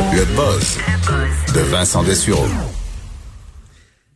Le buzz de Vincent Dessureau.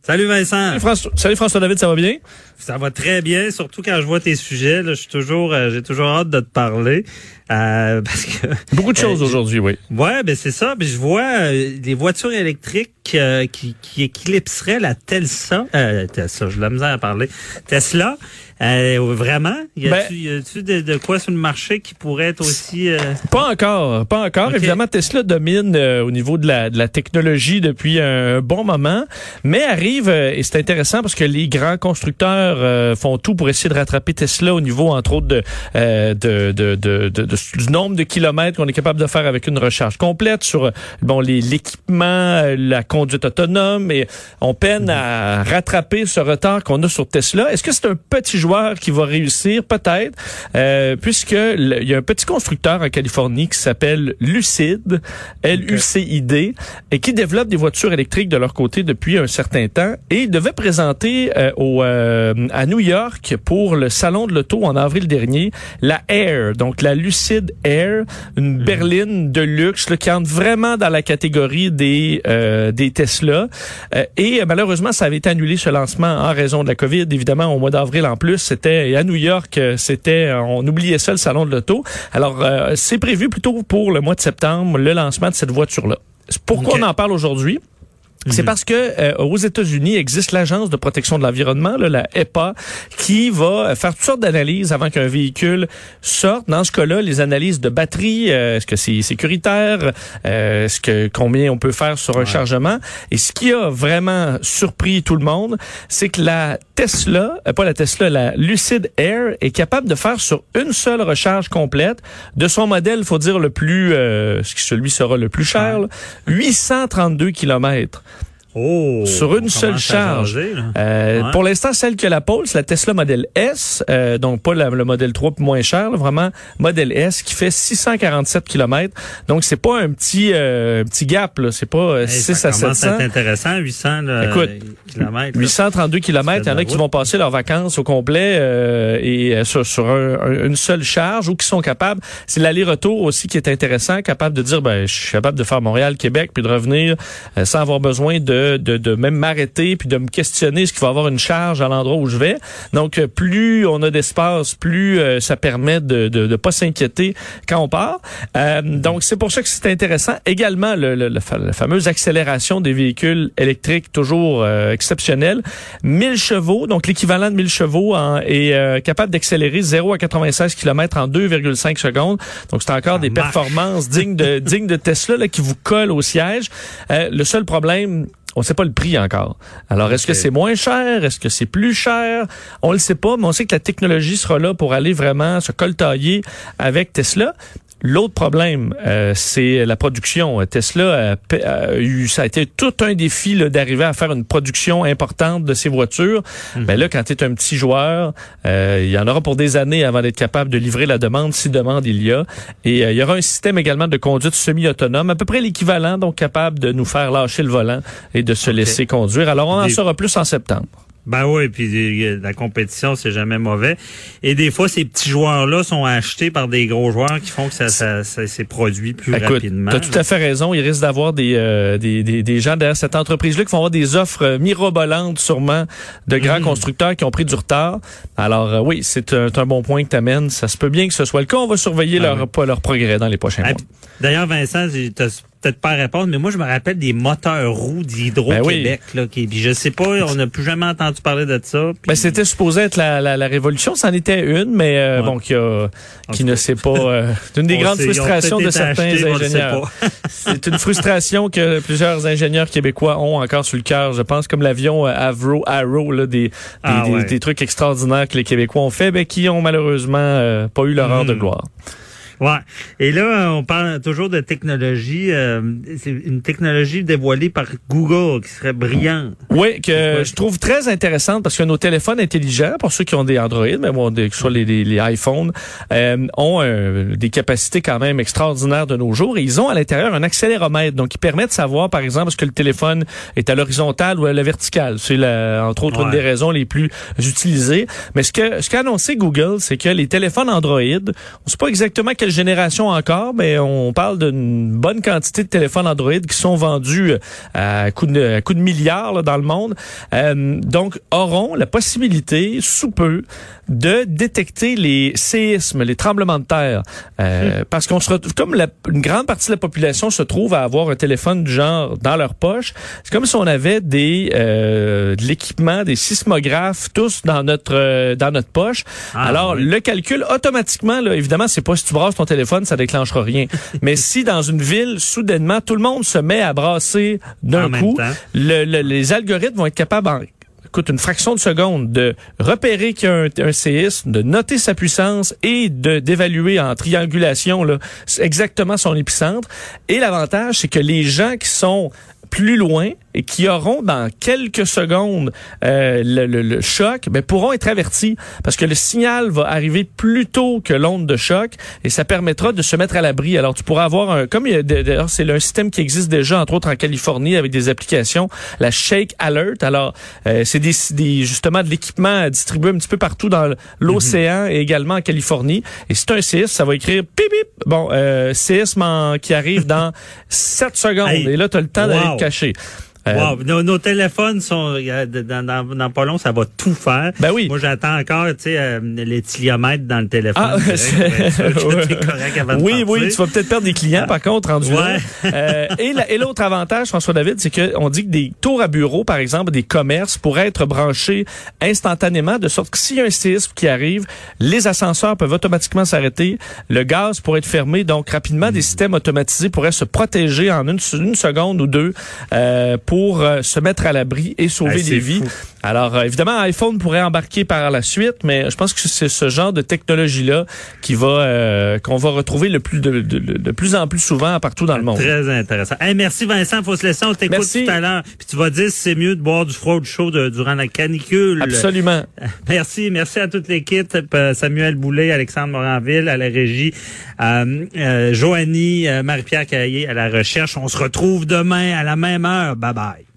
Salut Vincent. Salut François, salut François David, ça va bien? Ça va très bien, surtout quand je vois tes sujets. Là, je suis toujours, euh, j'ai toujours hâte de te parler euh, parce que Beaucoup de choses Euh, aujourd'hui, oui. ouais, ben c'est ça. Ben je vois des voitures électriques qui, qui éclipseraient la Tesla. Euh, Tesla, j'ai de la misère à parler. Tesla. Vraiment? Y Ben- a-tu a-tu de, de quoi sur le marché qui pourrait être aussi Pas encore, pas encore. Évidemment, Tesla domine au niveau de la, de la technologie depuis un bon moment, mais arrive, et c'est intéressant parce que les grands constructeurs euh, font tout pour essayer de rattraper Tesla au niveau, entre autres, euh, du nombre de kilomètres qu'on est capable de faire avec une recharge complète sur bon l'équipement, euh, la conduite autonome, et on peine à rattraper ce retard qu'on a sur Tesla. Est-ce que c'est un petit joueur qui va réussir? Peut-être, euh, puisque il y a un petit constructeur en Californie qui s'appelle Lucid, L-U-C-I-D, et qui développe des voitures électriques de leur côté depuis un certain temps, et il devait présenter au, à New York pour le salon de l'auto en avril dernier la Air, donc la Lucid Air, une berline de luxe là, qui entre vraiment dans la catégorie des euh, des Tesla. Euh, et euh, malheureusement, ça avait été annulé ce lancement en raison de la COVID. Évidemment, au mois d'avril en plus, c'était à New York, euh, c'était on oubliait ça le salon de l'auto. Alors euh, c'est prévu plutôt pour le mois de septembre le lancement de cette voiture là. Pourquoi on en parle aujourd'hui? C'est parce que euh, aux États-Unis existe l'agence de protection de l'environnement, la EPA, qui va faire toutes sortes d'analyses avant qu'un véhicule sorte. Dans ce cas-là, les analyses de batterie, euh, est-ce que c'est sécuritaire, euh, est-ce que combien on peut faire sur un chargement. Et ce qui a vraiment surpris tout le monde, c'est que la Tesla, euh, pas la Tesla, la Lucid Air est capable de faire sur une seule recharge complète de son modèle, faut dire le plus, euh, ce qui celui sera le plus cher, là, 832 kilomètres. Oh Sur une seule charge. Euh, Ouais. Pour l'instant, celle que la pole, c'est la Tesla Model S, euh, donc pas la- le Model 3 moins cher, là, vraiment Model S qui fait 647 km. Donc c'est pas un petit euh, petit gap là, c'est pas euh, Hey, 6 ça à commence à 700. être intéressant, 800 là, Écoute, kilomètres. là. 832 km, il y en a qui vont passer leurs vacances au complet euh, et euh, sur, sur un- un- une seule charge ou qui sont capables. C'est l'aller-retour aussi qui est intéressant, capable de dire ben je suis capable de faire Montréal, Québec, puis de revenir euh, sans avoir besoin de, de, de même m'arrêter puis de me questionner est-ce qu'il va avoir une charge à l'endroit où je vais. Donc euh, plus on a d'espace, plus euh, ça permet de de, de pas s'inquiéter quand on part. Euh, donc c'est pour ça que c'est intéressant. Également le, le- la fameuse accélération des véhicules électriques toujours euh, exceptionnelle. 1000 chevaux, donc l'équivalent de 1000 chevaux en- est euh, capable d'accélérer 0 à 96 km en 2,5 secondes. Donc c'est encore Ça des marche. performances dignes de dignes de Tesla là, qui vous collent au siège. Euh, le seul problème on ne sait pas le prix encore. Alors, est-ce que c'est moins cher? Est-ce que c'est plus cher? On le sait pas, mais on sait que la technologie sera là pour aller vraiment se coltailler avec Tesla. L'autre problème, euh, c'est la production. Tesla a, eu, ça a été tout un défi d'arriver à faire une production importante de ses voitures. Ben là, quand tu es un petit joueur, euh, il y en aura pour des années avant d'être capable de livrer la demande, si demande il y a. Et euh, il y aura un système également de conduite semi-autonome, à peu près l'équivalent, donc capable de nous faire lâcher le volant et de se laisser conduire. Alors, on en saura plus en septembre. Ben oui, puis euh, la compétition, c'est jamais mauvais. Et des fois, ces petits joueurs-là sont achetés par des gros joueurs qui font que ça, ça, ça s'est produit plus Écoute, rapidement. tu as tout à fait raison. Il risque d'avoir des, euh, des, des, des gens derrière cette entreprise-là qui vont avoir des offres mirobolantes, sûrement, de grands Mhm. constructeurs qui ont pris du retard. Alors, euh, oui, c'est un, un bon point que tu amènes. Ça se peut bien que ce soit le cas. On va surveiller Ah leur, oui. leur progrès dans les prochains Ah, mois. D'ailleurs, Vincent, tu peut-être pas à répondre, mais moi, je me rappelle des moteurs roues d'Hydro-Québec. là, qui, puis je sais pas, on n'a plus jamais entendu parler de ça. puis- Ben, c'était supposé être la, la, la révolution. C'en était une, mais euh, Ouais. bon, qui, a, qui ne sait pas. euh, c'est une des On grandes sait, frustrations de certains achetés, ingénieurs. C'est une frustration que plusieurs ingénieurs québécois ont encore sur le cœur. Je pense comme l'avion euh, Avro Arrow, là, des, des, Ah des- ouais. des trucs extraordinaires que les Québécois ont fait, mais qui ont malheureusement euh, pas eu leur heure de Hmm. gloire. Ouais. Et là, on parle toujours de technologie. Euh, c'est une technologie dévoilée par Google qui serait brillante. Oui, que je trouve très intéressante parce que nos téléphones intelligents, pour ceux qui ont des Android, mais bon, des, que ce soit les, les, les iPhones, euh, ont euh, des capacités quand même extraordinaires de nos jours. Et ils ont à l'intérieur un accéléromètre, donc qui permet de savoir, par exemple, est-ce que le téléphone est à l'horizontale ou à la verticale. C'est entre autres une des raisons les plus utilisées. Mais ce que ce qu'a annoncé Google, c'est que les téléphones Android, on sait pas exactement quelle génération encore, mais on parle d'une bonne quantité de téléphones Android qui sont vendus euh, à coup de, coup de milliards là, dans le monde. Euh, donc, auront la possibilité, sous peu, de détecter les séismes, les tremblements de terre. Euh, hmm. Parce qu'on se retrouve, comme la, une grande partie de la population se trouve à avoir un téléphone du genre dans leur poche, c'est comme si on avait des euh, de l'équipement, des sismographes tous dans notre euh, dans notre poche. Ah, Alors le calcul automatiquement, là, évidemment, c'est pas si tu brasses ton téléphone, ça déclenchera rien. Mais si dans une ville soudainement tout le monde se met à brasser d'un coup, le, les algorithmes vont être capables en coûte une fraction de seconde de repérer qu'il y a un, séisme, de noter sa puissance et de d'évaluer en triangulation là, exactement son épicentre. Et l'avantage, c'est que les gens qui sont plus loin et qui auront dans quelques secondes euh, le, le, choc, ben, pourront être avertis parce que le signal va arriver plus tôt que l'onde de choc et ça permettra de se mettre à l'abri. Alors tu pourras avoir un comme d'ailleurs c'est un système qui existe déjà entre autres en Californie avec des applications, la Shake Alert. Alors euh, c'est des, des, justement de l'équipement distribué un petit peu partout dans l'océan et également en Californie. Et c'est un séisme, ça va écrire pip pip. Bon, euh, séisme qui arrive dans 7 secondes et là tu as le temps d'aller caché. Euh, wow. Nos, téléphones sont dans, dans, dans, pas long, ça va tout faire. Ben oui. Moi, j'attends encore, tu sais, euh, dans le téléphone. Ah, oui, oui, tu vas peut-être perdre des clients, par contre, rendu ouais. Euh, et l'autre avantage, François David, c'est qu'on dit que des tours à bureau, par exemple, des commerces, pourraient être branchés instantanément, de sorte que s'il y a un séisme qui arrive, les ascenseurs peuvent automatiquement s'arrêter, le gaz pourrait être fermé, donc rapidement, des systèmes automatisés pourraient se protéger en une, une seconde ou deux euh, pour pour euh, se mettre à l'abri et sauver des vies. Alors, euh, évidemment, iPhone pourrait embarquer par la suite, mais je pense que c'est ce genre de technologie-là qui va euh, qu'on va retrouver le plus de, de, plus en plus souvent partout dans le monde. Très intéressant. merci Vincent, faut se laisser, on t'écoute tout à l'heure. Puis tu vas dire si c'est mieux de boire du froid chaud durant la canicule. Absolument. Merci, merci à toute l'équipe, Samuel Boulet, Alexandre Moranville à la régie, euh, Joanie, Marie-Pierre Caillé à la recherche. On se retrouve demain à la même heure. Bye bye.